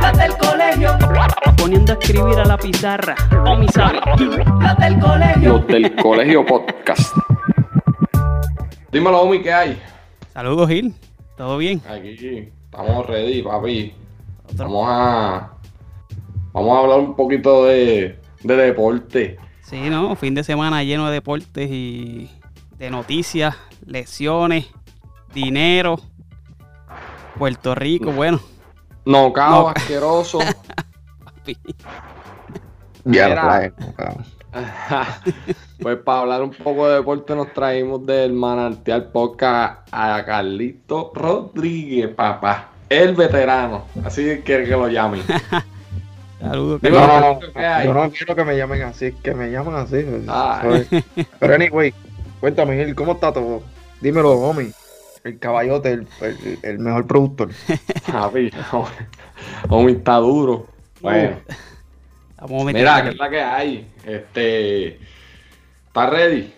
Las del colegio. Poniendo a escribir a la pizarra. O mi sabe. Las del colegio. Los del colegio podcast. Dímelo, Omi, ¿qué hay? Saludos, Gil. ¿Todo bien? Aquí estamos ready, papi. Vamos a. Vamos a hablar un poquito de, de deporte. Sí, ¿no? Fin de semana lleno de deportes y de noticias, lesiones, dinero. Puerto Rico, bueno. Nocao, No. asqueroso. papi. Mira. Pues para hablar un poco de deporte nos traímos del manantial podcast a Carlito Rodríguez, papá. El veterano. Así quiere que lo llamen. Saludos, No, no, no. Yo no quiero que me llamen así, que me llaman así. Ah. Pero anyway, cuéntame, Gil, ¿cómo está todo? Dímelo, homie. El caballote, el, el- el mejor productor. Papi, homie está duro. Bueno. Mira, ¿qué es la que hay? Este. ¿Estás ready?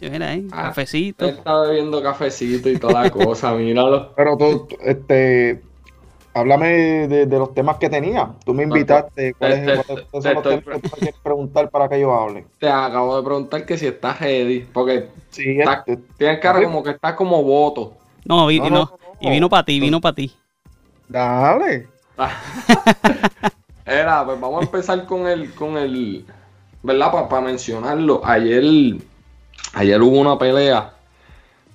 Mira ahí, Ah, cafecito. Está bebiendo cafecito y toda la cosa, míralo. Pero tú, este, háblame de, de los temas que tenía. Tú me invitaste. ¿Cuáles te- cuáles te- son los te- temas que tú quieres preguntar para que yo hable? Te acabo de preguntar que si estás ready, porque Sí, está- este, tienes cara como que estás como voto. No, vi- No, no, no, no, y vino para ti, vino para ti. dale. Era, pues vamos a empezar con el, con el, ¿verdad? Para mencionarlo. Ayer, ayer hubo una pelea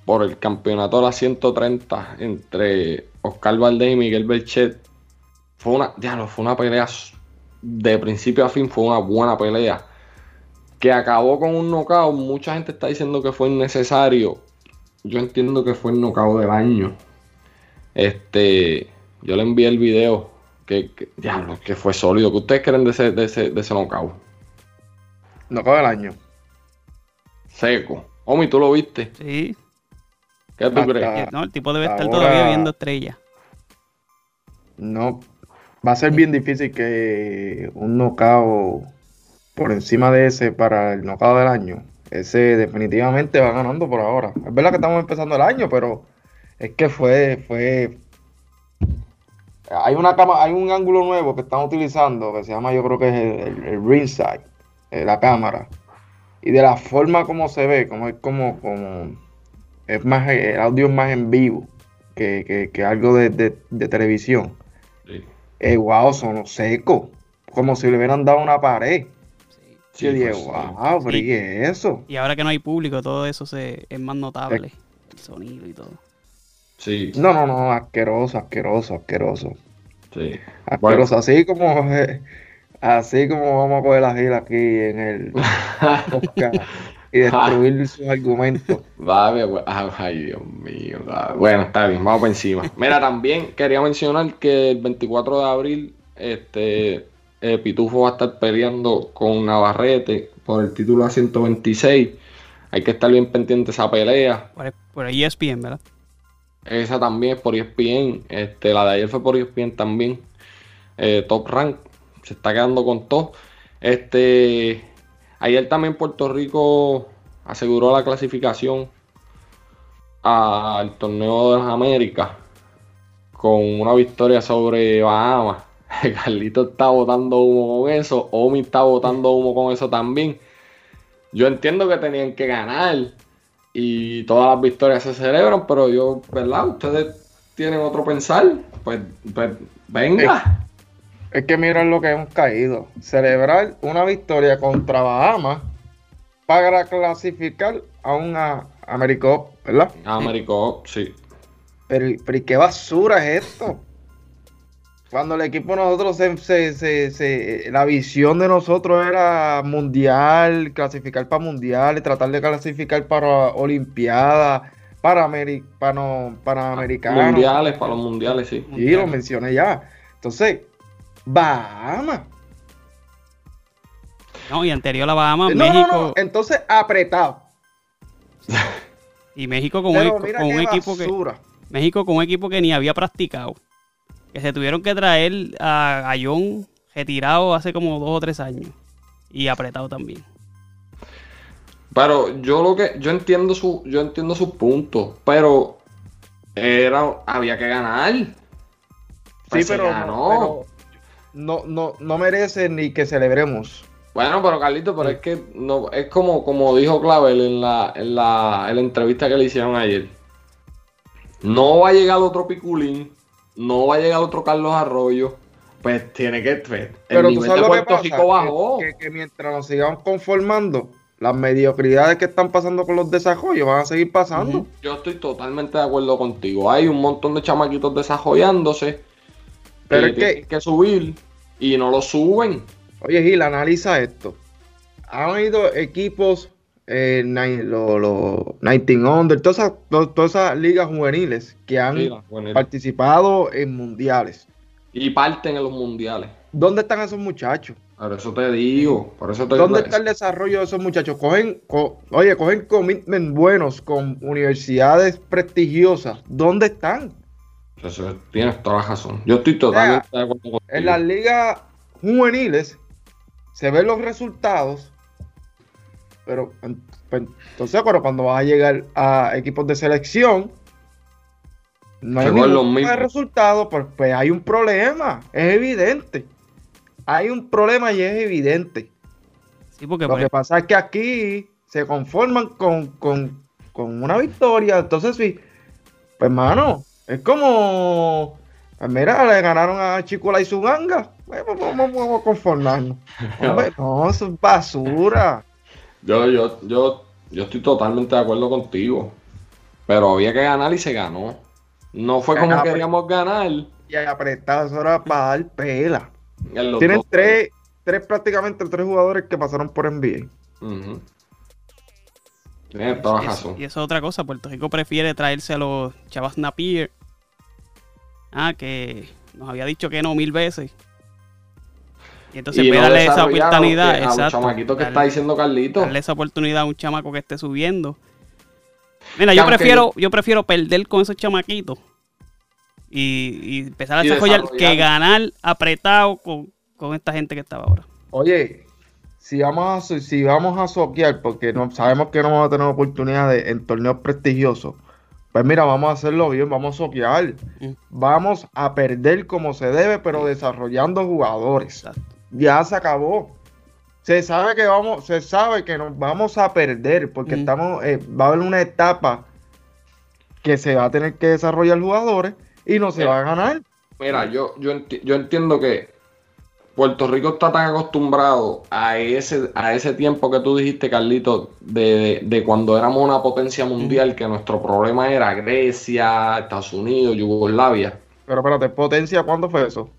por el campeonato de la 130 entre Oscar Valdés y Miguel Berchet. Fue una, diablo, fue una pelea de principio a fin, fue una buena pelea. Que acabó con un knockout. Mucha gente está diciendo que fue innecesario. Yo entiendo que fue el knockout del año. Este, yo le envié el video que, que- diablo, que fue sólido. ¿Qué ustedes creen de ese, de ese, de ese knockout? No acaba el año. Seco. Omi, ¿tú lo viste? Sí. ¿Qué tú crees? No, el tipo debe estar Ahora- todavía viendo estrellas. No, va a ser bien difícil que un knockout por encima de ese para el knockout del año. Ese definitivamente va ganando por ahora. Es verdad que estamos empezando el año, pero es que fue, fue. Hay una cama, hay un ángulo nuevo que están utilizando que se llama, yo creo que es el, el, el ringside, eh, la cámara. Y de la forma como se ve, como es como, como es más, el audio es más en vivo que, que- que algo de, de- de televisión. Sí. Eh, wow, son secos. Como si le hubieran dado una pared. Sí, Yo dije, wow, pero Sí. ¿y qué es eso? Y ahora que no hay público, todo eso se, es más notable. El sonido y todo. Sí, No, no, no, asqueroso, asqueroso, asqueroso. sí. Asqueroso, así como eh, así como vamos a coger la gira aquí en el podcast y destruir sus argumentos. Vale, pues, ah, ay, Dios mío. vale. Bueno, está bien, vamos por encima. Mira, también quería mencionar que el 24 de abril, este eh, Pitufo va a estar peleando con Navarrete por el título a 126. Hay que estar bien pendiente de esa pelea. Por, por ESPN, ¿verdad? Esa también es por ESPN. Este, la de ayer fue por ESPN también. Eh, top Rank. Se está quedando con todo. Este, ayer también Puerto Rico aseguró la clasificación al torneo de las Américas con una victoria sobre Bahamas. Carlito está botando humo con eso. Omi está botando humo con eso también. yo entiendo que tenían que ganar y todas las victorias se celebran, pero yo, ¿verdad? Ustedes tienen otro pensar, pues, pues venga. Es, que miren lo que hemos caído. Celebrar una victoria contra Bahamas para clasificar a una Americop, ¿verdad? Americop, sí. Pero, pero ¿y qué basura es esto? Cuando el equipo nosotros se, se, se, se- la visión de nosotros era mundial, clasificar para mundiales, tratar de clasificar para olimpiadas, para, ameri- para, no- para americanos. Mundiales, para los mundiales, sí. Sí, lo mencioné ya. Entonces, Bahamas. No, y anterior a Bahamas, No, México. no, no. Entonces, apretado. Y México con, Pero un, mira con qué un equipo que. México con un equipo que ni había practicado. Que se tuvieron que traer a, a John retirado hace como dos o tres años. Y apretado también. Pero yo lo que, yo entiendo su, yo entiendo sus puntos, pero era, había que ganar. Sí, Pues pero, ganó. no, pero no, no, no merece ni que celebremos. Bueno, pero Carlito, pero es que no, es como, como dijo Clavel en la, en la, en la entrevista que le hicieron ayer. No va a llegar otro Piculín, no va a llegar otro Carlos Arroyo. Pues tiene que. pues, el Pero tú nivel sabes de lo que Puerto pasa, Rico bajó. que, que- que mientras nos sigamos conformando, las mediocridades que están pasando con los desarrollos van a seguir pasando. Yo estoy totalmente de acuerdo contigo. Hay un montón de chamaquitos desarrollándose. Pero que es que- que subir y no lo suben. Oye, Gil, analiza esto. Han ido equipos, eh, los lo, 19 Under, todas esas, to- todas esas ligas juveniles que han Sí, participado en mundiales. Y parten en los mundiales. ¿Dónde están esos muchachos? Por eso te digo. Por eso te ¿Dónde está el desarrollo de esos muchachos? Cogen, co- oye, cogen commitment buenos con universidades prestigiosas. ¿Dónde están? Eso, tienes toda la razón. Yo estoy totalmente de acuerdo contigo. En las ligas juveniles se ven los resultados, pero pues, entonces pero cuando vas a llegar a equipos de selección, no hay ningún resultado, pues, pues hay un problema, es evidente. Hay un problema y es evidente. Sí, porque Lo por que pasa es que aquí se conforman con, con- con una victoria. Entonces, sí, pues, hermano, es como. pues, mira, le ganaron a Chicola y su ganga. Vamos, a conformarnos. Hombre, no, eso es basura. Yo, yo, yo, yo estoy totalmente de acuerdo contigo. Pero había que ganar y se ganó. No fue como Ah, pues. queríamos ganar. Y apretado, eso era para dar pela. Tienen dos. tres, tres, prácticamente tres jugadores que pasaron por NBA. Ujú. Toda la y, razón. eso, y eso es otra cosa. Puerto Rico prefiere traerse a los chavas Napier. Ah, que nos había dicho que no mil veces. Y entonces Y no darle esa oportunidad. que a los exacto, chamaquitos que darle- está diciendo Carlito. darle esa oportunidad a un chamaco que esté subiendo. Mira, Que yo prefiero, yo prefiero perder con esos chamaquitos y, y empezar a desarrollar que ganar apretado con, con esta gente que estaba ahora. Oye, si vamos a, si vamos a soquear, porque no, sabemos que no vamos a tener oportunidades en torneos prestigiosos, pues mira, vamos a hacerlo bien, vamos a soquear. Mm. Vamos a perder como se debe, pero desarrollando jugadores. Exacto. Ya se acabó. Se sabe que vamos, se sabe que nos vamos a perder, porque Mm. estamos, eh, va a haber una etapa que se va a tener que desarrollar jugadores y no se Mira. va a ganar. Mira, yo, yo, enti- yo entiendo que Puerto Rico está tan acostumbrado a ese, a ese tiempo que tú dijiste, Carlito, de, de- de cuando éramos una potencia mundial, que nuestro problema era Grecia, Estados Unidos, Yugoslavia. Pero espérate, potencia, ¿cuándo fue eso?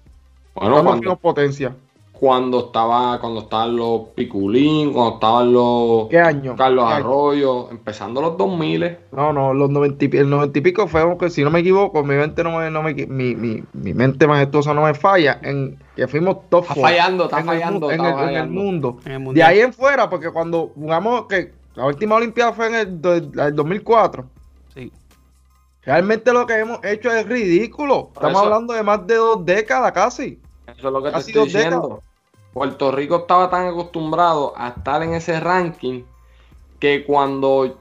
Bueno, ¿Cuándo cuando, fuimos potencia? Cuando estaba, cuando estaban los Piculín, cuando estaban los ¿Qué año? Carlos ¿Qué año? Arroyo, empezando los 2000. No, no, los 90 y, el 90 y pico fue, aunque si no me equivoco, mi mente no me, no me mi, mi, mi mente majestuosa no me falla, en que fuimos top Está fallando, está en el fallando, en, está el, en el mundo. En el De mundial. ahí en fuera, porque cuando jugamos, que la última Olimpiada fue en el, el 2004, Sí. realmente lo que hemos hecho es ridículo. Por Estamos eso- hablando de más de dos décadas casi. Eso es lo que te Casi estoy dos décadas. Puerto Rico estaba tan acostumbrado a estar en ese ranking que cuando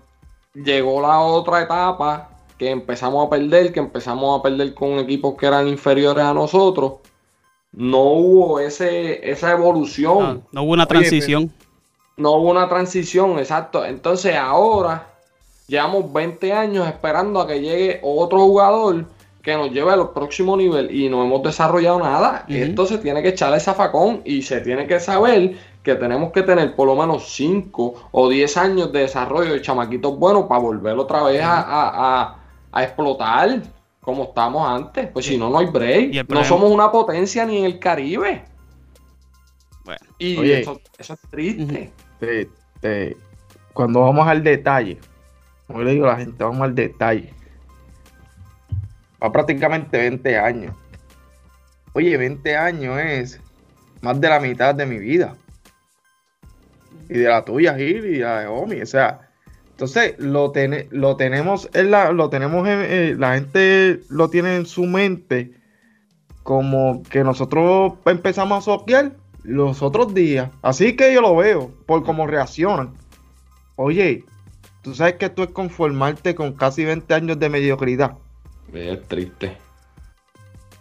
llegó la otra etapa, que empezamos a perder, que empezamos a perder con equipos que eran inferiores a nosotros, no hubo ese, esa evolución. No, no hubo una Oye, transición. No hubo una transición, exacto. Entonces ahora llevamos 20 años esperando a que llegue otro jugador que nos lleve al próximo nivel y no hemos desarrollado nada. Ujú. Esto se tiene que echarle zafacón y se tiene que saber que tenemos que tener por lo menos 5 o 10 años de desarrollo de chamaquitos buenos para volver otra vez a, a- a- a explotar como estábamos antes. Pues si no, no hay break. el No somos una potencia ni en el Caribe. Bueno, Y Oye. eso, eso es triste. te- te- cuando vamos al detalle, como le digo a la gente, vamos al detalle. Prácticamente 20 años. Oye, 20 años es más de la mitad de mi vida. Y de la tuya, Gil, y la de Omi. O sea, entonces lo, tene- lo tenemos en la, lo tenemos en, eh, la gente lo tiene en su mente como que nosotros empezamos a soquear los otros días. Así que yo lo veo por cómo reaccionan. Oye, tú sabes que tú es conformarte con casi 20 años de mediocridad. Es triste.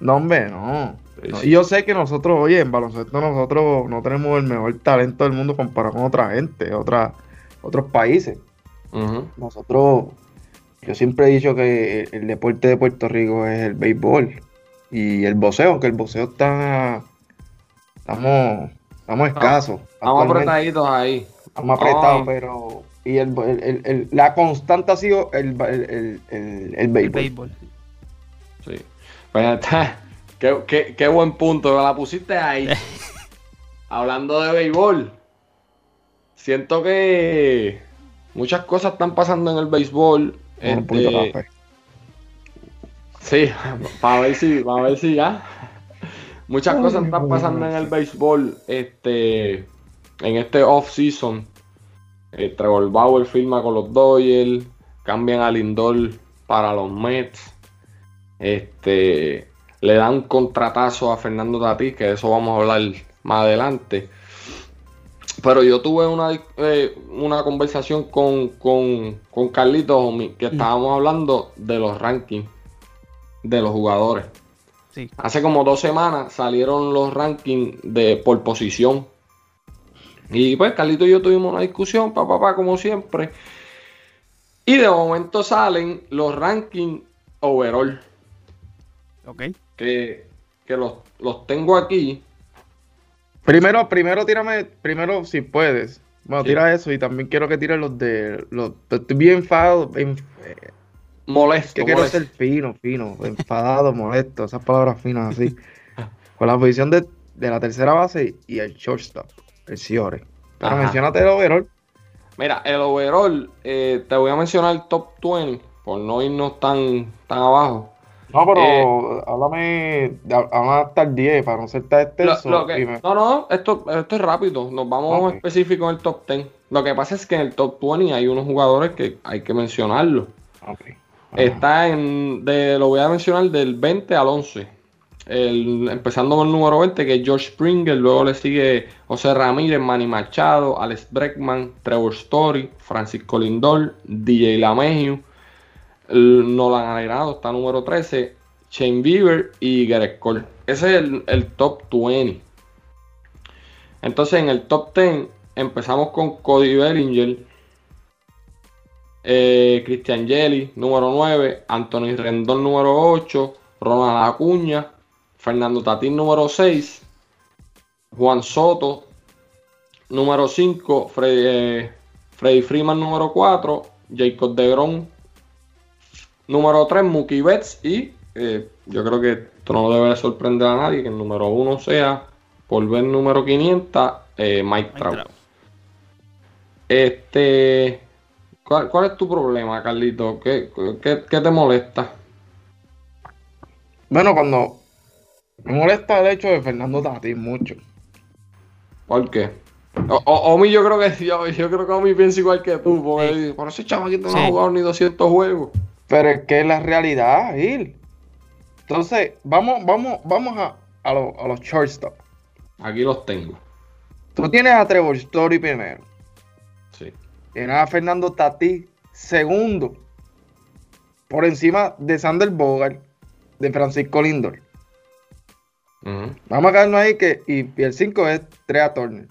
No, hombre, no. Sí, No, sí. Y yo sé que nosotros, oye, en baloncesto nosotros no tenemos el mejor talento del mundo comparado con otra gente, otra, otros países. Nosotros, yo siempre he dicho que el, el deporte de Puerto Rico es el béisbol y el boxeo, aunque el boxeo está, estamos, estamos escasos. Estamos apretaditos ahí. Estamos apretados, pero y el, el- el- el- la constante ha sido el, el, el, el- el béisbol. el béisbol. Sí. Pues está. Qué, qué- qué buen punto, la pusiste ahí. Hablando de béisbol, siento que muchas cosas están pasando en el béisbol. Este, café. Sí, para ver si, para ver si ya. Muchas cosas están pasando en el béisbol. Este, en este off season, eh, Trevor Bauer firma con los Dodgers, cambian a Lindor para los Mets. Este, le dan un contratazo a Fernando Tatís, que de eso vamos a hablar más adelante. Pero yo tuve una, eh, una conversación con, con, con Carlitos, que estábamos hablando de los rankings de los jugadores. Sí. Hace como dos semanas salieron los rankings de por posición. Y pues Carlito y yo tuvimos una discusión, papá, papá, como siempre. Y de momento salen los rankings overall, Ok. que, que los, los tengo aquí. Primero, primero tírame, primero si puedes. Bueno, Sí. tira eso y también quiero que tires los de los. Estoy bien enfadado, bien- eh, Molesto. que quiero molesto. ser fino, fino, enfadado, molesto, esas palabras finas así. Con la posición de, de la tercera base y el shortstop, el Ciore. Pero Ajá. mencionate el overall. Mira, el overall, eh, te voy a mencionar el top 20, por no irnos tan, tan abajo. No, pero Eh, háblame, háblame hasta el 10 para no ser tan extenso. lo que- no, no, esto, esto es rápido. Nos vamos Ok. específico en el top 10. Lo que pasa es que en el top 20 hay unos jugadores que hay que mencionarlos. Ok. Está en, de, lo voy a mencionar del 20 al 11. El- empezando con el número 20, que es George Springer. Luego le sigue José Ramírez, Manny Machado, Alex Breckman, Trevor Story, Francisco Lindor, DJ LaMeju, el Nolan Arenado está número 13, Shane Bieber y Gareth Cole. Ese es el, el top 20. Entonces en el top 10 empezamos con Cody Bellinger, eh, Christian Jelly, número 9, Anthony Rendón, número 8, Ronald Acuña, Fernando Tatín, número 6, Juan Soto, número 5, Freddy, eh, Freddy Freeman, número 4, Jacob DeGrom, número 3, Mookie Betts y eh, yo creo que esto no debe sorprender a nadie que el número 1 sea, por ver número 500, eh, Mike Mike Trout. Trout. Este, ¿cuál, cuál es tu problema, Carlito? ¿Qué, qué, qué te molesta? Bueno, cuando me molesta el hecho de Fernando Tatis mucho. ¿Por qué? O, o- Omi, yo creo que yo, yo creo que Omi piensa igual que tú, porque por ese chamaquito no ha Sí. jugado ni 200 juegos. Pero es que es la realidad, Gil. Entonces, vamos, vamos, vamos a, a, lo- a los shortstop. Aquí los tengo. Tú tienes a Trevor Story primero. Sí. Tienes a Fernando Tatis segundo. Por encima de Sander Bogart, de Francisco Lindor. Vamos a quedarnos ahí que. Y, y el 5 es Trea Turner.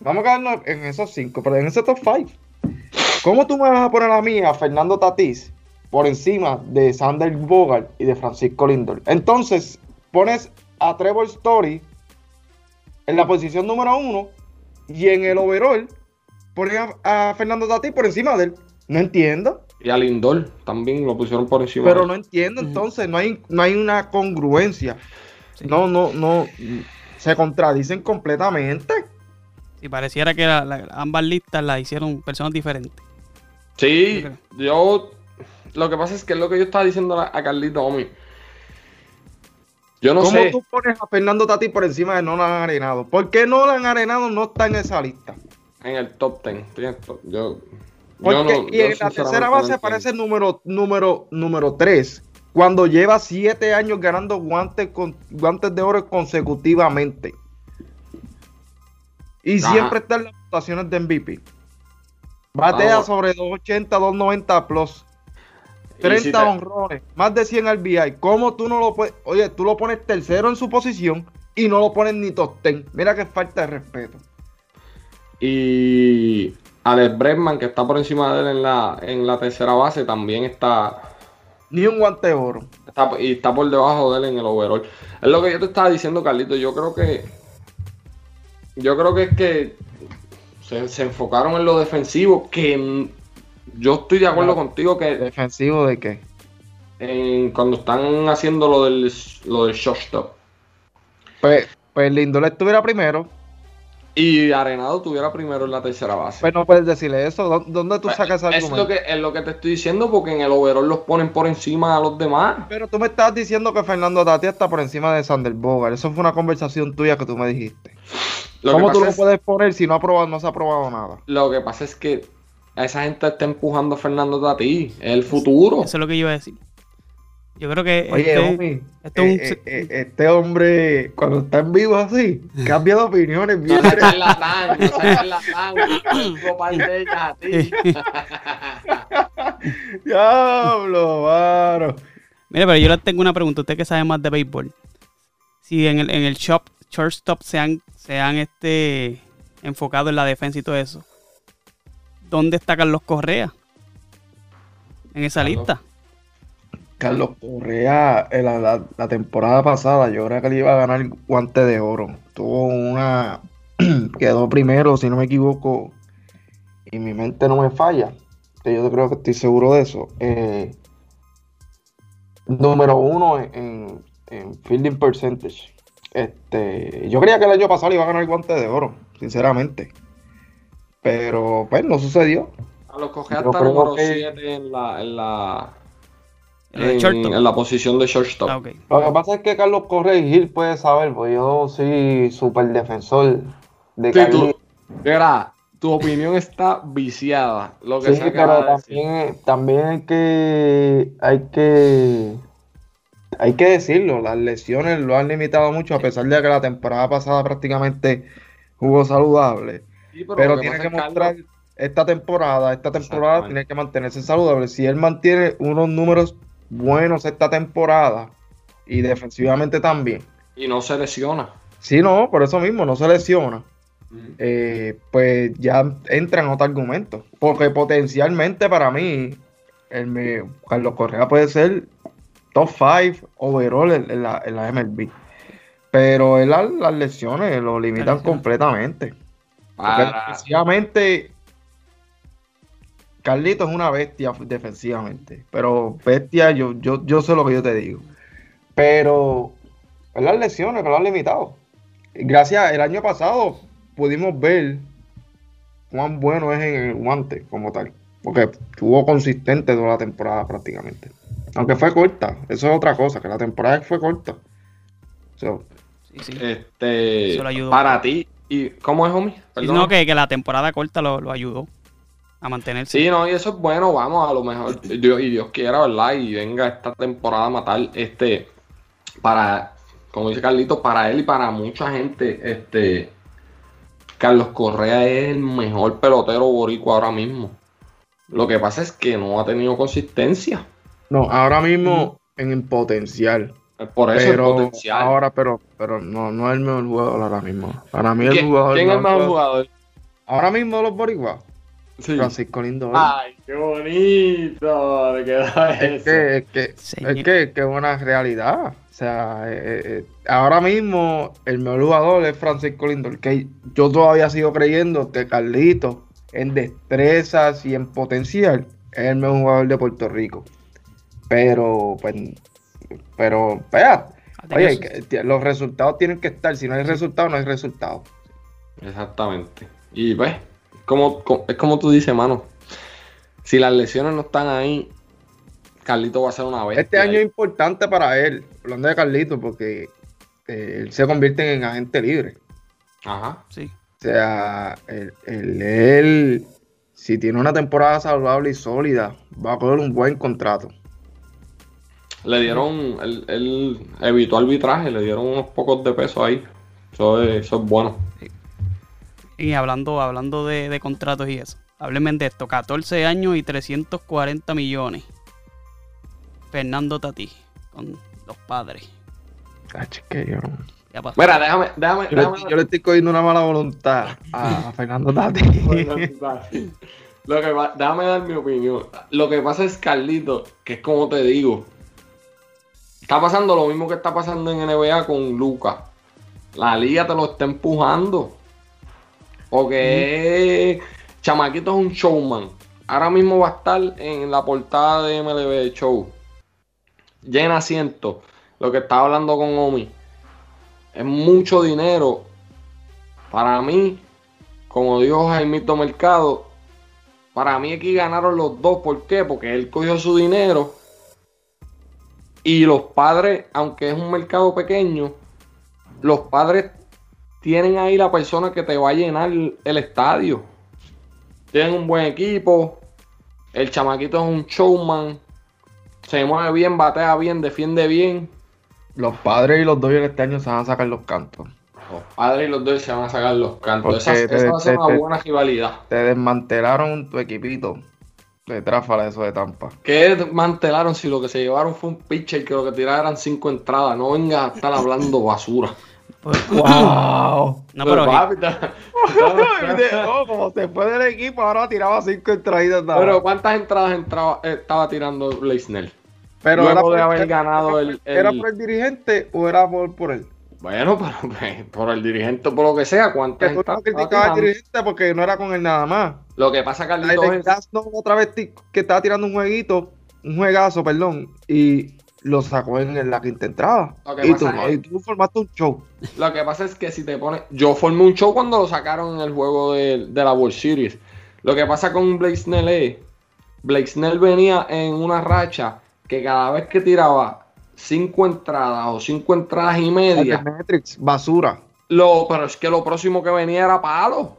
vamos a quedarnos en esos cinco, pero en ese top five. ¿Cómo tú me vas a poner a mí, a Fernando Tatís, por encima de Sander Bogart y de Francisco Lindor? Entonces, pones a Trevor Story en la posición número uno y en el overall pones a, a Fernando Tatís por encima de él. No entiendo. Y a Lindor también lo pusieron por encima. Pero de- no entiendo, entonces no hay, no hay una congruencia. No, no, no. Se contradicen completamente. Si pareciera que la- la- ambas listas las hicieron personas diferentes. Sí, yo. Lo que pasa es que es lo que yo estaba diciendo a Carlito, homie. Yo no ¿Cómo sé. tú pones a Fernando Tati por encima de Nolan Arenado? ¿Por qué Nolan Arenado no está en esa lista? En el top 10. Yo. Yo Porque no- y yo en la tercera base aparece el número, número, número 3. Cuando lleva siete años ganando guantes, con, guantes de oro consecutivamente. Y Ajá. siempre está en las votaciones de MVP. Batea sobre 280, 290 plus. 30 Y si te- honrones, más de 100 RBI. ¿Cómo tú no lo puedes? Oye, tú lo pones tercero en su posición y no lo pones ni top 10. Mira que falta de respeto. Y Alex Bregman, que está por encima de él en la, en la tercera base, también está, Ni un guante de oro. está y está por debajo de él en el overall. Es lo que yo te estaba diciendo, Carlito. Yo creo que. Yo creo que es que se, se enfocaron en lo defensivo. Que yo estoy de acuerdo Claro. contigo que ¿Defensivo de qué? en- cuando están haciendo lo del, lo del shortstop Pues, pues Lindor estuviera primero. y Arenado tuviera primero en la tercera base. Pues no puedes decirle eso. ¿Dó- ¿Dónde tú sacas ese es argumento? lo, que, es lo que te estoy diciendo porque en el overall los ponen por encima a los demás. Pero tú me estás diciendo que Fernando Tati está por encima de Sander Bogart. Eso fue una conversación tuya que tú me dijiste. Lo ¿Cómo tú lo es- puedes poner si no, ha probado, no se ha probado nada? Lo que pasa es que esa gente está empujando a Fernando Tati. Es el futuro. Eso es lo que yo iba a decir. Yo creo que Oye, este- homie, esto es un- eh, eh, eh, este hombre, cuando está en vivo así, cambia de opiniones. No charlatán, no charlatán. A. Diablo, varo. Mire, pero yo le tengo una pregunta. Usted que sabe más de béisbol. Si en el, en el shop, shortstop se han, se han este, enfocado en la defensa y todo eso. ¿Dónde está Carlos Correa? En esa Carlos. lista. Carlos Correa, en la, la- la temporada pasada, yo creo que le iba a ganar el guante de oro. Tuvo una. quedó primero, si no me equivoco. Y mi mente no me falla. Yo creo que estoy seguro de eso. Eh, número uno en, en- en fielding percentage. Este, yo creía que el año pasado le iba a ganar el guante de oro, sinceramente. Pero pues no sucedió. A Yo está creo número que- 7 en la, en la, En la de en, shortstop. en la posición de shortstop. Ah. Lo que pasa es que Carlos Correa y Gil puede saber, pues yo soy súper defensor de Sí, Carlos. tú- Mira, tu opinión está viciada. Lo que Sí, pero también, también hay que hay que hay que decirlo, las lesiones lo han limitado mucho a pesar de que la temporada pasada prácticamente jugó saludable, Sí, pero tiene que mostrar Carlos, esta temporada, esta temporada tiene que mantenerse saludable. Si él mantiene unos números buenos esta temporada y defensivamente también. y no se lesiona. Si no, por eso mismo no se lesiona. eh, pues ya entra en otro argumento. Porque potencialmente para mí, el me- Carlos Correa puede ser top 5 overall en, en la, en la MLB. Pero él, las, lesiones lo limitan lesiones. completamente. Para- defensivamente, Carlito es una bestia defensivamente. Pero bestia, yo, yo, yo sé lo que yo te digo. Pero es las lesiones que lo han limitado. Gracias, el año pasado pudimos ver cuán bueno es en el guante como tal. Porque estuvo consistente toda la temporada prácticamente. Aunque fue corta, eso es otra cosa, que la temporada fue corta. So, Sí, sí. Este, Eso lo ayudó. para ti. ¿Y cómo es, homie? Sí, Perdón. no, que, que la temporada corta lo, lo ayudó a mantenerse. Sí, no, y eso es bueno, vamos, a lo mejor, Dios, y Dios quiera, ¿verdad? Y venga esta temporada a matar, este, para, como dice Carlito, para él y para mucha gente, este, Carlos Correa es el mejor pelotero boricua ahora mismo. Lo que pasa es que no ha tenido consistencia. no, ahora mismo en potencial. Por eso pero el potencial. ahora, pero, pero no, no es el mejor jugador ahora mismo. Para mí el ¿Quién, jugador quién es el mejor jugador? Ahora mismo los boricuas, Sí. Francisco Lindor. Ay, qué bonito. Me quedó es eso. que, es que, Señor. es que, que es una realidad. O sea, eh, eh, ahora mismo el mejor jugador es Francisco Lindor, que yo todavía sigo creyendo que Carlito en destrezas y en potencial es el mejor jugador de Puerto Rico. Pero, pues, pero, vea, oye, que- que los resultados tienen que estar. Si no hay resultados, no hay resultados. Exactamente. Y pues, como, co- es como tú dices, mano. Si las lesiones no están ahí, Carlito va a ser una vez. Este año es importante para él, hablando de Carlito, porque eh, él se convierte en agente libre. Ajá. Sí. O sea, él, él- él, si tiene una temporada saludable y sólida, va a coger un buen contrato. Le dieron, él, él evitó arbitraje, le dieron unos pocos de pesos ahí. Eso es, eso es bueno. Y hablando, hablando de, de contratos y eso. Háblenme de esto. 14 años y 340 millones. Fernando Tati. Con los padres. Que yo. Mira, déjame, déjame, yo le, déjame- yo le estoy cogiendo una mala voluntad a, a Fernando Tati. Lo que va- déjame dar mi opinión. Lo que pasa es Carlito, que es como te digo. Está pasando lo mismo que está pasando en NBA con Lucas. La liga te lo está empujando. Porque Chamaquito es un showman. Ahora mismo va a estar en la portada de MLB Show. Llena asiento. Lo que estaba hablando con Omi. Es mucho dinero. Para mí, como dijo Jaimito Mercado, para mí aquí ganaron los dos. ¿Por qué? Porque él cogió su dinero. Y los padres, aunque es un mercado pequeño, los padres tienen ahí la persona que te va a llenar el estadio. Tienen un buen equipo. El chamaquito es un showman. Se mueve bien, batea bien, defiende bien. Los padres y los Dodgers este año se van a sacar los cantos. Los padres y los dos se van a sacar los cantos. Porque Esa, te- esa va a ser te- una buena rivalidad. Te desmantelaron tu equipito de tráfala eso de Tampa. ¿Qué mantelaron si lo que se llevaron fue un pitcher que lo que tiraron eran cinco entradas? No vengas a estar hablando basura. Pues- ¡Wow! no, pero papi, ta- oh, como se fue del equipo, ahora tiraba cinco entraditas. nada Pero. ¿cuántas entradas entraba, estaba tirando Blaisnell? Pero luego era por, de haber ganado era, el- por- ¿Era por el dirigente o era por, por él? Bueno, pero pues, por el dirigente, por lo que sea, ¿cuántas no entradas estaba criticabas al dirigente porque no era con él nada más. Lo que pasa, Carlitos, es... Glasnow otra vez que estaba tirando un jueguito, un juegazo, perdón, y lo sacó en la quinta entrada. Y tú, es- y tú formaste un show. Lo que pasa es que si te pones. Yo formé un show cuando lo sacaron en el juego de, de la World Series. Lo que pasa con Blake Snell es. Blake Snell venía en una racha que cada vez que tiraba cinco entradas o cinco entradas y media. Cybermetrics, basura. Lo, pero es que lo próximo que venía era palo.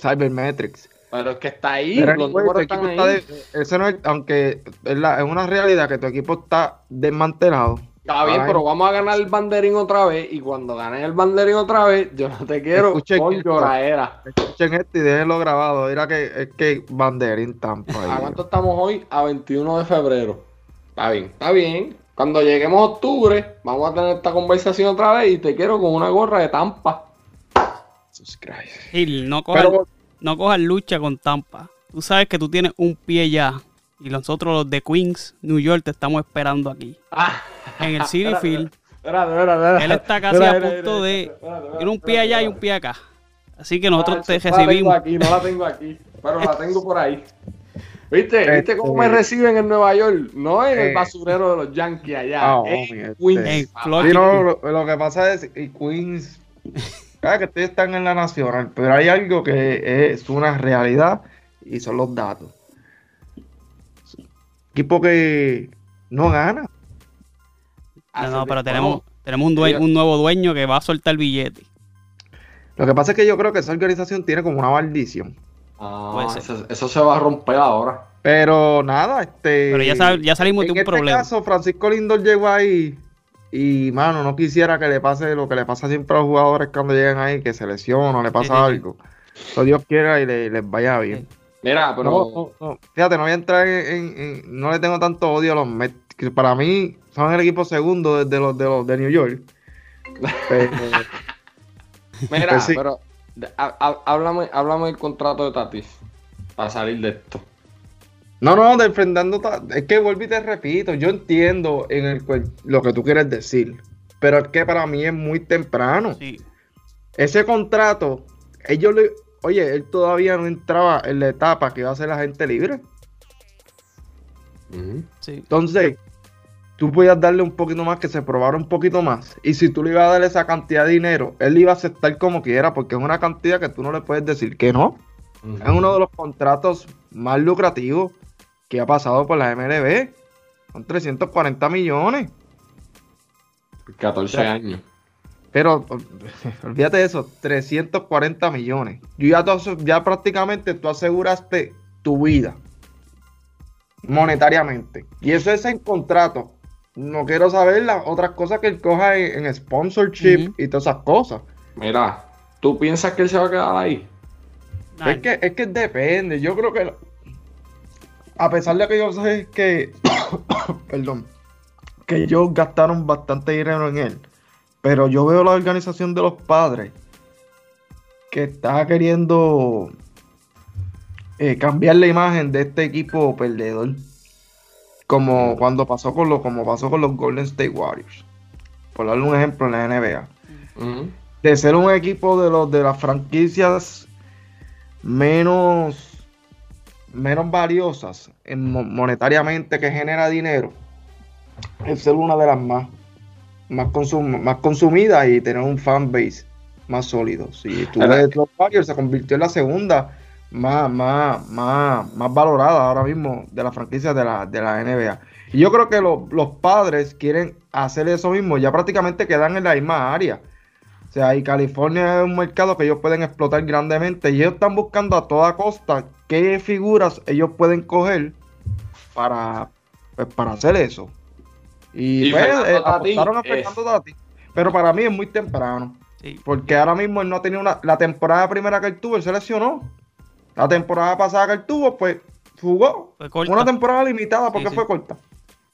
Cybermetrics. Pero es que está ahí, Pero los números están ahí. está de- ese no es- aunque es, la- es una realidad que tu equipo está desmantelado. Está bien, Ay. pero vamos a ganar el banderín otra vez. Y cuando ganes el banderín otra vez, yo no te quiero Escuchen con esto. lloradera. Escuchen esto y déjenlo grabado. Mira que es que banderín Tampa. ahí. ¿A cuánto estamos hoy? A 21 de febrero. Está bien, está bien. Cuando lleguemos a octubre, vamos a tener esta conversación otra vez y te quiero con una gorra de Tampa. Jesus Christ. Gil, no Pero no cojas lucha con Tampa. Tú sabes que tú tienes un pie ya. Y nosotros los de Queens, New York, te estamos esperando aquí. Ah, En el City Field. espérate, espérate, espérate. Él está casi Espérate, a espérate, punto de... espérate, espérate, Tiene un pie allá y un pie acá. Así que nosotros te No la tengo recibimos. aquí, no la tengo aquí, pero la tengo por ahí. ¿Viste? ¿Viste cómo me Este- reciben en Nueva York? No en el Eh. basurero de los Yankees allá. Ah, en este- Queens. Florida. Sí, no, lo, lo que pasa es y Queens, que ustedes están en la nacional, pero hay algo que es una realidad y son los datos. Equipo que no gana. No, no, pero tenemos, tenemos un, nuevo dueño que va a soltar el billete. Lo que pasa es que yo creo que esa organización tiene como una maldición. Ah, eso, eso se va a romper ahora. Pero nada, este. Pero ya, sab- ya salimos de en un este problema. caso, Francisco Lindor llegó ahí y, mano, no quisiera que le pase lo que le pasa siempre a los jugadores cuando llegan ahí, que se lesionan o le pasa sí, algo. Que Dios quiera y le- les vaya bien. Mira, pero No, no, no. Fíjate, no voy a entrar en, en- en- No le tengo tanto odio a los Mets. que para mí son el equipo segundo desde los de los de New York. Pero, Mira, Pues sí. pero de- há- há- háblame, háblame del contrato de Tatis para salir de esto. No, no, defendiendo. Es que vuelvo y te repito. Yo entiendo en el, cual- lo que tú quieres decir. Pero es que para mí es muy temprano. Sí. Ese contrato, ellos le. Oye, él todavía no entraba en la etapa que iba a ser la gente libre. Sí. Entonces, tú podías darle un poquito más, que se probara un poquito más. Y si tú le ibas a dar esa cantidad de dinero, él iba a aceptar como quiera, porque es una cantidad que tú no le puedes decir que no. Es uno de los contratos más lucrativos que ha pasado por la MLB. Son 340 millones. 14 años. Pero olvídate de eso, 340 millones. Yo ya, tú ya prácticamente tú aseguraste tu vida monetariamente. Y eso es en contrato. No quiero saber las otras cosas que él coja en, en sponsorship y todas esas cosas. Mira, ¿tú piensas que él se va a quedar ahí? Nah, Es que, es que depende. Yo creo que. A pesar de que yo sé que. perdón. Que ellos gastaron bastante dinero en él. Pero yo veo la organización de los padres. Que está queriendo. eh, cambiar la imagen de este equipo perdedor. Como cuando pasó con los, como pasó con los Golden State Warriors. Por darle un ejemplo en la NBA de ser un equipo de los de las franquicias menos menos valiosas en mo- monetariamente que genera dinero es ser una de las más más, consum- más consumidas y tener un fan base más sólido. Si tú ves los Warriors se convirtió en la segunda más, más, más, más valorada ahora mismo de la franquicia de la, de la NBA. Y yo creo que lo- los padres quieren hacer eso mismo, ya prácticamente quedan en la misma área. O sea, y California es un mercado que ellos pueden explotar grandemente y ellos están buscando a toda costa qué figuras ellos pueden coger para, pues, para hacer eso. Y, Y pues, eh, apostaron a es- Fernando Tatis. Pero para mí es muy temprano. sí. Porque ahora mismo él no ha tenido una. La temporada primera que él tuvo, él se lesionó. La temporada pasada que él tuvo, pues jugó. Fue corta. Una temporada limitada porque Sí, sí. fue corta.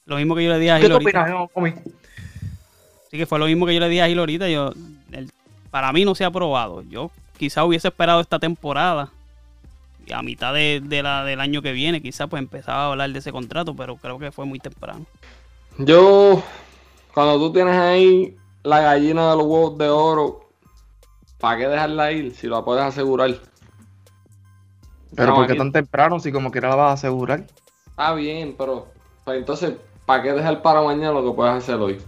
Lo mismo que yo le dije a ¿Qué ahorita. opinas, Omi? Sí, que fue lo mismo que yo le dije a Gil ahorita. Yo, el- para mí no se ha probado. Yo quizá hubiese esperado esta temporada. Y a mitad de, de la, del año que viene, quizá pues empezaba a hablar de ese contrato, pero creo que fue muy temprano. Yo, cuando tú tienes ahí la gallina de los huevos de oro, ¿para qué dejarla ir si la puedes asegurar? Pero No, ¿por qué aquí- tan temprano si como quiera la vas a asegurar? Está bien, pero pues, entonces, ¿para qué dejar para mañana lo que puedes hacer hoy?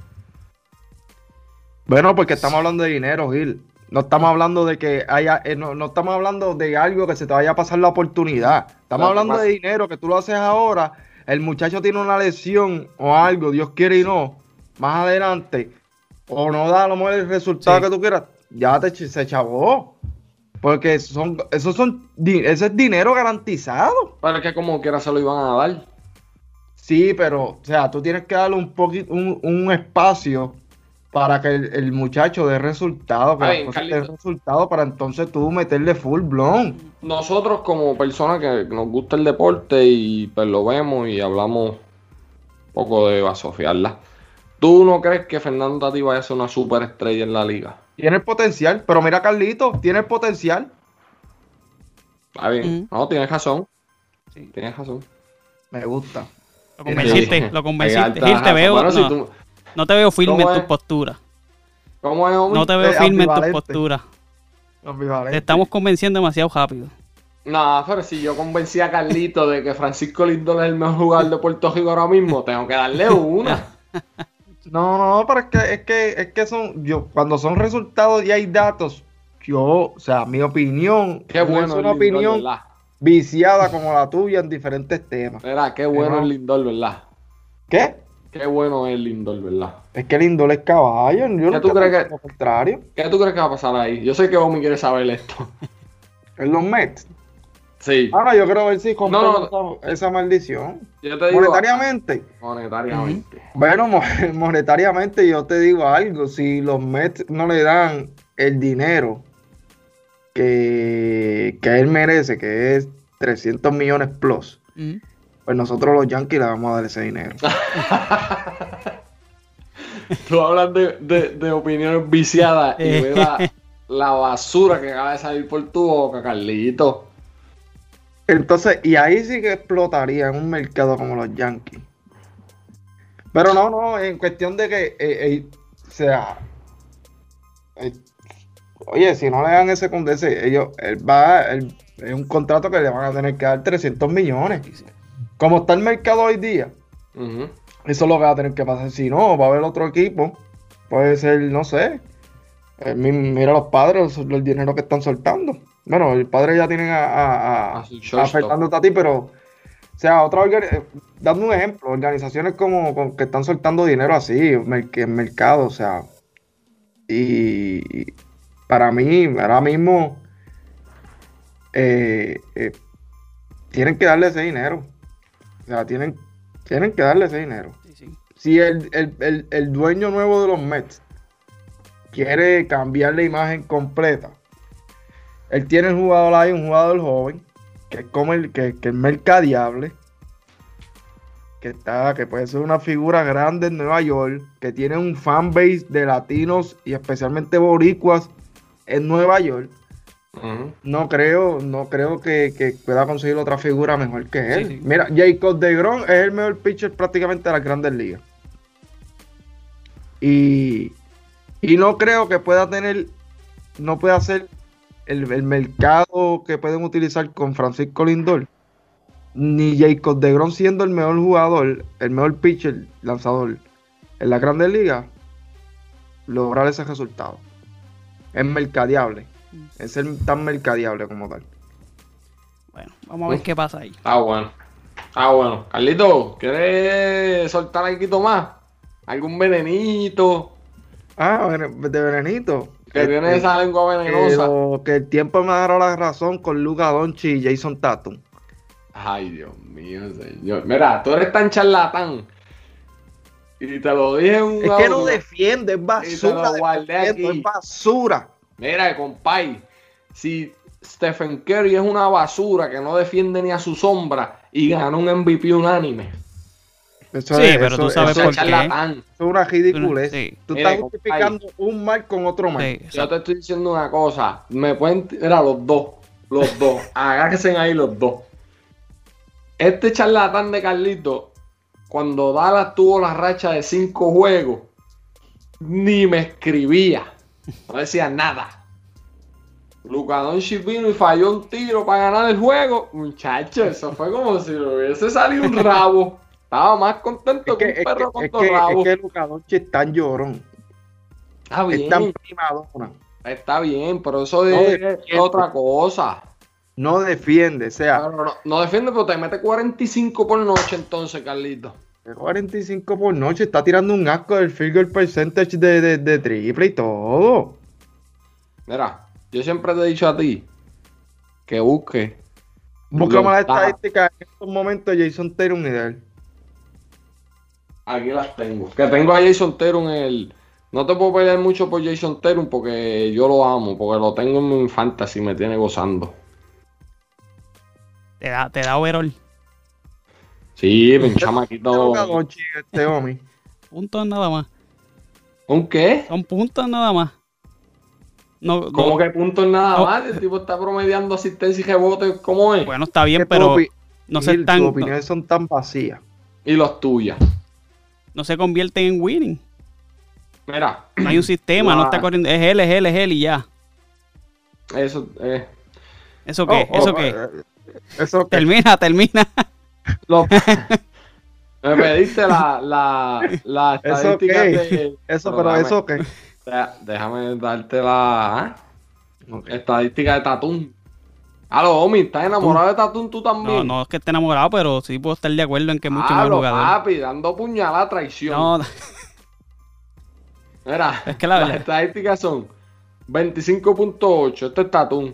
Bueno, porque estamos hablando de dinero, Gil. No estamos hablando de que haya, eh, no, no estamos hablando de algo que se te vaya a pasar la oportunidad. Estamos hablando de dinero que tú lo haces ahora. El muchacho tiene una lesión o algo, Dios quiere y no, más adelante, o no da a lo mejor el resultado Sí. que tú quieras, ya te se chavó. Porque son, esos son, ese es dinero garantizado. Es que como quiera se lo iban a dar. Sí, pero, o sea, tú tienes que darle un poquito, un, un espacio para que el, el muchacho dé resultado, que las Carlito. resultado para entonces tú meterle full blown. Nosotros como personas que nos gusta el deporte y pues lo vemos y hablamos un poco de basofiarla. ¿Tú no crees que Fernando Tati vaya a ser una superestrella en la liga? Tiene el potencial, pero mira Carlito, tiene el potencial. Está bien. Ujú. No, tienes razón. Sí. Tienes razón. Me gusta. Lo convenciste, Sí. lo convenciste. Gil, te veo, Bueno, si no, tú- no te veo firme ¿Cómo en tu postura. ¿Cómo es, homie? No te veo Eh, firme en tu postura. Ambivalente. Te estamos convenciendo demasiado rápido. No, pero si yo convencí a Carlito de que Francisco Lindor es el mejor jugador de Puerto Rico ahora mismo, tengo que darle una. No, no, pero es que, es que, es que son, yo, cuando son resultados y hay datos, yo, o sea, mi opinión, Qué no bueno es una Lindor, opinión ¿verdad? viciada como la tuya en diferentes temas. Mira, qué bueno el Lindor, ¿verdad? ¿Qué? Qué bueno es el Lindor, ¿verdad? Es que el Indol es caballo. Yo no tú crees que- Lo contrario. ¿Qué tú crees que va a pasar ahí? Yo sé que Omi quiere saber esto. En los Mets. Sí. Ahora yo quiero ver si compran No, esa, esa maldición. Yo te digo. Monetariamente. Monetariamente. Bueno, mo- monetariamente yo te digo algo. Si los Mets no le dan el dinero que, que él merece, que es 300 millones plus. Pues nosotros los Yankees le vamos a dar ese dinero. Tú hablas de, de, de opiniones viciadas y Eh. ves la, la basura que acaba de salir por tu boca, Carlito. Entonces, y ahí sí que explotaría en un mercado como los Yankees. Pero no, no, en cuestión de que, eh, eh, sea, eh, oye, si no le dan ese condese, ellos, él va, él- es un contrato que le van a tener que dar 300 millones. Como está el mercado hoy día, eso es lo que va a tener que pasar. Si no, va a haber otro equipo, puede ser, no sé, eh, mi- mira los padres, el dinero que están soltando. Bueno, el padre ya tienen a, a, a- A. Fernando Tati, pero, o sea, otra eh, dando un ejemplo, organizaciones como, como que están soltando dinero así, en mercado, o sea, y, y para mí, ahora mismo, eh, eh, tienen que darle ese dinero, o sea, tienen, tienen que darle ese dinero Sí, sí. si el, el- el- el dueño nuevo de los Mets quiere cambiar la imagen completa, él tiene un jugador ahí, un jugador joven, que es como el, que, que es mercadiable, que está, que puede ser una figura grande en Nueva York, que tiene un fanbase de latinos y especialmente boricuas en Nueva York. No creo, no creo que, que pueda conseguir otra figura mejor que él. Sí, sí. Mira, Jacob DeGrom es el mejor pitcher prácticamente de las grandes ligas. Y, y no creo que pueda tener, no pueda hacer el, el mercado que pueden utilizar con Francisco Lindor. Ni Jacob DeGrom siendo el mejor jugador, el mejor pitcher, lanzador en las grandes ligas, lograr ese resultado. Es mercadeable. Es ser tan mercadeable como tal. Bueno, vamos a ver Uf. qué pasa ahí. Ah, bueno. Ah, bueno. Carlito, ¿quieres soltar algo más? ¿Algún venenito? Ah, de venenito. Que tiene Este, esa lengua que, venenosa. lo- que el tiempo me dará la razón con Luca Doncic y Jason Tatum. Ay, Dios mío, señor. Mira, tú eres tan charlatán. Y te lo dije en un Es que no defiende, es Y te basura. lo guardé aquí. Es basura. Mira, compay, si Stephen Curry es una basura que no defiende ni a su sombra y ganó un MVP unánime. Eso Sí, es, pero eso- tú sabes por es qué. es una ridiculez. Sí. Tú estás compay. justificando un mal con otro mal. Sí, Yo te estoy diciendo una cosa. Me pueden. Era los dos. Los dos. Agárrense ahí los dos. Este charlatán de Carlito, cuando Dallas tuvo la racha de cinco juegos, ni me escribía. No decía nada. Luka Doncic vino y falló un tiro para ganar el juego. Muchacho, eso fue como si le hubiese salido un rabo. Estaba más contento Es que, que, un es perro que, con dos rabos. es que Luka Doncic es tan llorón. Está Es bien, tan primadona. está bien, pero eso No es defiende. otra cosa. No defiende. O sea, no, no defiende, pero te mete 45 por noche entonces, Carlito. El 45 por noche está tirando un asco del field goal percentage de, de, de triple y todo. Mira, yo siempre te he dicho a ti que busque. Buscamos las estadísticas en estos momentos Jason Tatum y de él. Aquí las tengo. Que tengo a Jason Terum en el. No te puedo pelear mucho por Jason Terum porque yo lo amo, porque lo tengo en mi fantasy y me tiene gozando. Te da, te da overall. Sí, un Luka chamaquito. Este homie. Puntos nada más. ¿Un qué? Son puntos nada más. No, ¿Cómo no- que puntos nada No. más? El tipo está promediando asistencia y rebote. ¿Cómo es? Bueno, está bien, pero no se Gil, están. Tus No, opiniones son tan vacías. Y los tuyas. no se convierten en winning. Mira, No hay un sistema, no está corriendo. Es él, es él, es él y ya. eso eh, ¿Eso qué? Oh, oh, ¿Eso qué? eh, Eso que. Termina, termina. Lo- me pediste la, la, la ¿Eso estadística qué? de. Eso, pero pero déjame- eso que. deja- Déjame darte la ¿ah? estadística de Tatum. Aló, Omi, ¿estás enamorado de Tatum tú No, también? no es que esté enamorado, pero sí puedo estar de acuerdo en que es mucho Aló, jugador. papi, dando puñalada a traición. No, Mira, Es que la las estadísticas son 25.8, este es Tatum.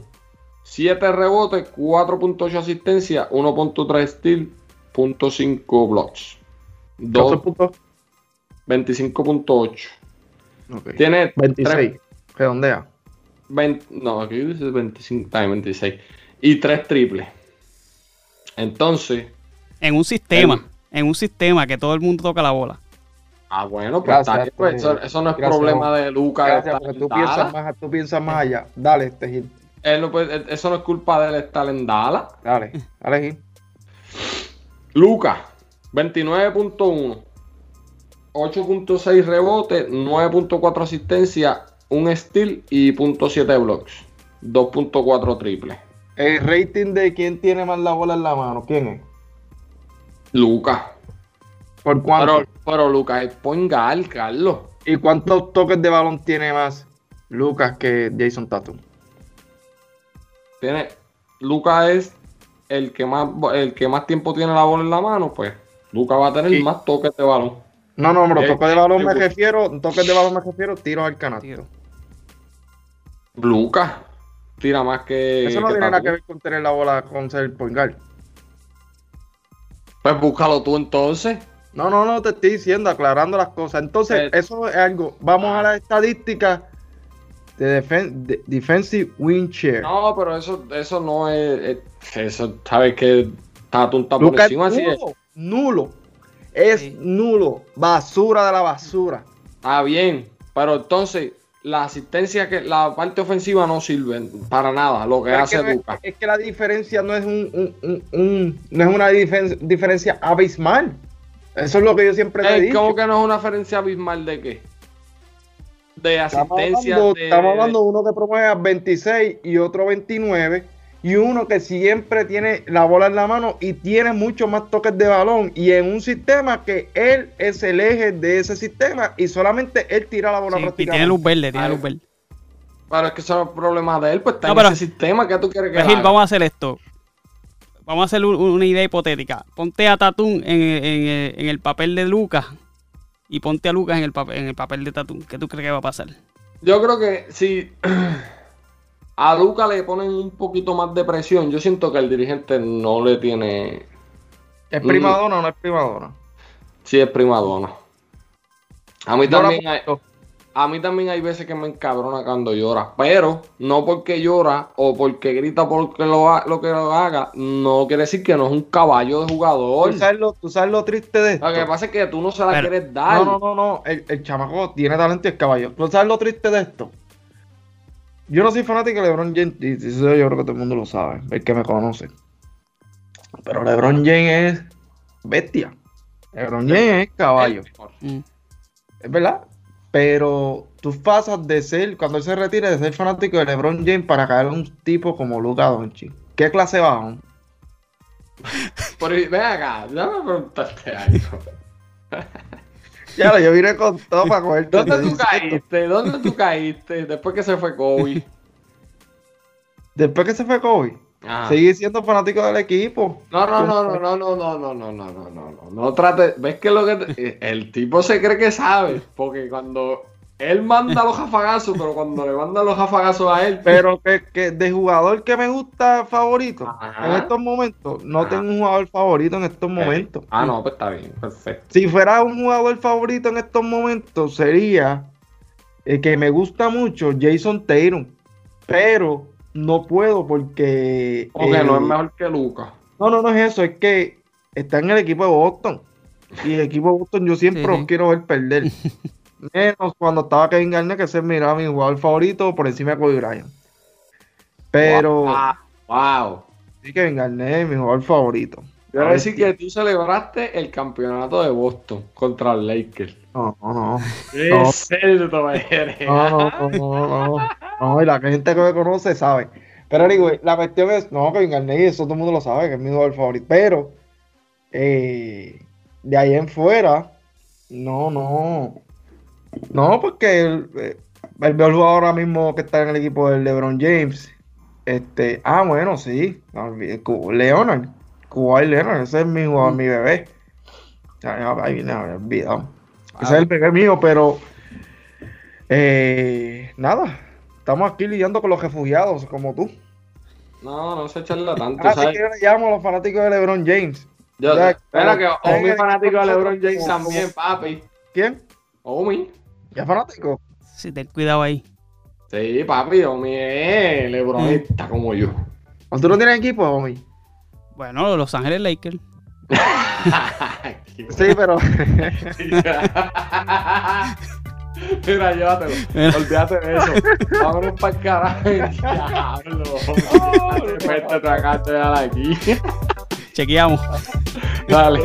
7 rebotes, 4.8 asistencia, 1.3 steal, 0.5 blocks. ¿Cuántos 2, puntos? 25.8. Ok. Tiene 26. Redondea. 20, no, aquí dice 25, está bien, 26. Y 3 triples. Entonces, en un sistema. En un sistema que todo el mundo toca la bola. Ah, bueno, pues Gracias, está pues, eso, eso no es gracias, problema de Lucas. Gracias, porque tú piensas, más, tú piensas más allá. Dale, este Gil. Él no puede- eso no es culpa de él estar en Dallas. Dale, dale, Gil. Lucas, 29.1, 8.6 rebotes, 9.4 asistencia, un steal y .7 blocks, 2.4 triple. El rating de quién tiene más la bola en la mano, ¿quién es? Lucas. ¿Por cuánto? Pero, pero Lucas es point guard, Carlos. ¿Y cuántos toques de balón tiene más Lucas que Jason Tatum? Tiene, Lucas es el que más el que más tiempo tiene la bola en la mano, pues Lucas va a tener Sí. más toques de balón. No, no, pero toques de balón me refiero, toques de balón me refiero, tiros al canasto. Tiro. Lucas tira más que. Eso no que tiene nada que ver con tener la bola con ser point guard. Pues búscalo tú entonces. No, no, no, te estoy diciendo, aclarando las cosas. Entonces, Eh, eso es algo. Vamos a la estadística de, defen- de defensive win share. No, pero eso, eso no es, es- Eso, sabes que Tatum está por encima, así es. nulo. Es Sí. nulo. Basura de la basura. Está bien, pero entonces la asistencia que la parte ofensiva no sirve para nada, lo que Pero hace que no es- que la diferencia no es un, un- un- un- no es una diferencia abismal. Eso es lo que yo siempre te dicho. ¿Cómo que no es una diferencia abismal de qué? De Estamos asistencia. hablando, de- estamos hablando de uno que promueve 26 y otro 29 y uno que siempre tiene la bola en la mano y tiene muchos más toques de balón y en un sistema que él es el eje de ese sistema y solamente él tira la bola Sí, y tiene luz verde, tiene luz verde. Pero es que eso es problema de él, pues está No, en pero- ese sistema que tú quieres que haga? vamos a hacer esto. Vamos a hacer un- una idea hipotética. Ponte a Tatum en, en- en el papel de Lucas y ponte a Lucas en el, papel, en el papel de Tatum. ¿Qué tú crees que va a pasar? Yo creo que si a Luca le ponen un poquito más de presión, yo siento que el dirigente no le tiene. ¿Es primadona o no es primadona? Sí, es primadona. A mí Llora también hay, a mí también hay veces que me encabrona cuando llora, pero no porque llora o porque grita porque lo, ha- lo que lo haga, no quiere decir que no es un caballo de jugador. ¿Tú sabes, lo, tú sabes lo triste de esto? Lo que pasa es que tú no se la Pero- quieres dar. No, no, no, no. El, el chamaco tiene talento y es caballo. ¿Tú sabes lo triste de esto? Yo no soy fanático de LeBron James, y eso yo creo que todo el mundo lo sabe, el que me conoce. Pero LeBron James es bestia. LeBron James es caballo, Mm. es verdad. Pero tú pasas de ser, cuando él se retira, de ser fanático de LeBron James para caer en un tipo como Luka Doncic. ¿Qué clase bajo? Pero ven acá, déjame preguntarte algo. Ya, yo vine con todo para coger ¿Dónde tú caíste? ¿Dónde tú caíste después que se fue Kobe? Después que se fue Kobe, Ajá. seguí siendo fanático del equipo. No, no, no, no, no, no, no, no, no, no, no, no, no, no trate, ves que lo que te- el tipo se cree que sabe, porque cuando él manda los jafagazos, pero cuando le mandan los jafagazos a él, Pero que, que de jugador que me gusta favorito Ajá. en estos momentos, no Ajá. tengo un jugador favorito en estos momentos. ah, no, pues está bien, perfecto. Si fuera un jugador favorito en estos momentos, sería el que me gusta mucho, Jason Tatum. Pero no puedo porque. Porque eh, no es mejor que Lucas. No, no, no es eso, es que está en el equipo de Boston. Y el equipo de Boston yo siempre Sí, los quiero ver perder. Menos cuando estaba Kevin Garnett, que ese miraba mi jugador favorito por encima de Kobe Bryant. Pero Wow. wow. sí, Kevin Garnett es mi jugador favorito. Quiero decir que tú celebraste el campeonato de Boston contra el Lakers. No, no, no. ¡Qué No. cerdo eres! No, no, no, no, no. No, y la gente que me conoce sabe. Pero digo, la cuestión es, no, Kevin Garnett, eso todo el mundo lo sabe, que es mi jugador favorito. Pero, eh, de ahí en fuera, no, no. No, porque el, eh, el mejor jugador ahora mismo que está en el equipo del LeBron James. Este, ah, bueno, sí. Leonard. Kawhi Leonard, ese es mi jugador, mi bebé. Ahí viene, olvidado. Ese es el bebé mío, pero eh, nada. Estamos aquí lidiando con los refugiados, como tú. No, no se echarla tanto, Así ¿sabes? que le llamo a los fanáticos de LeBron James. Yo, Ya, espera que Omi fanático de LeBron James como- también, papi. ¿Quién? Omi. ¿Ya es fanático? Sí, ten cuidado ahí. Sí, papi, Omi es LeBron Mm. está como yo. ¿O tú no tienes equipo, Omi? Bueno, Los Ángeles Lakers. Sí, pero. Mira, llévatelo. Mira. Olvídate de eso. Vámonos para el carajo. Diablo. Vete a tragarte de aquí. Chequeamos. Dale.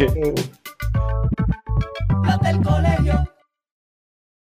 Los del colegio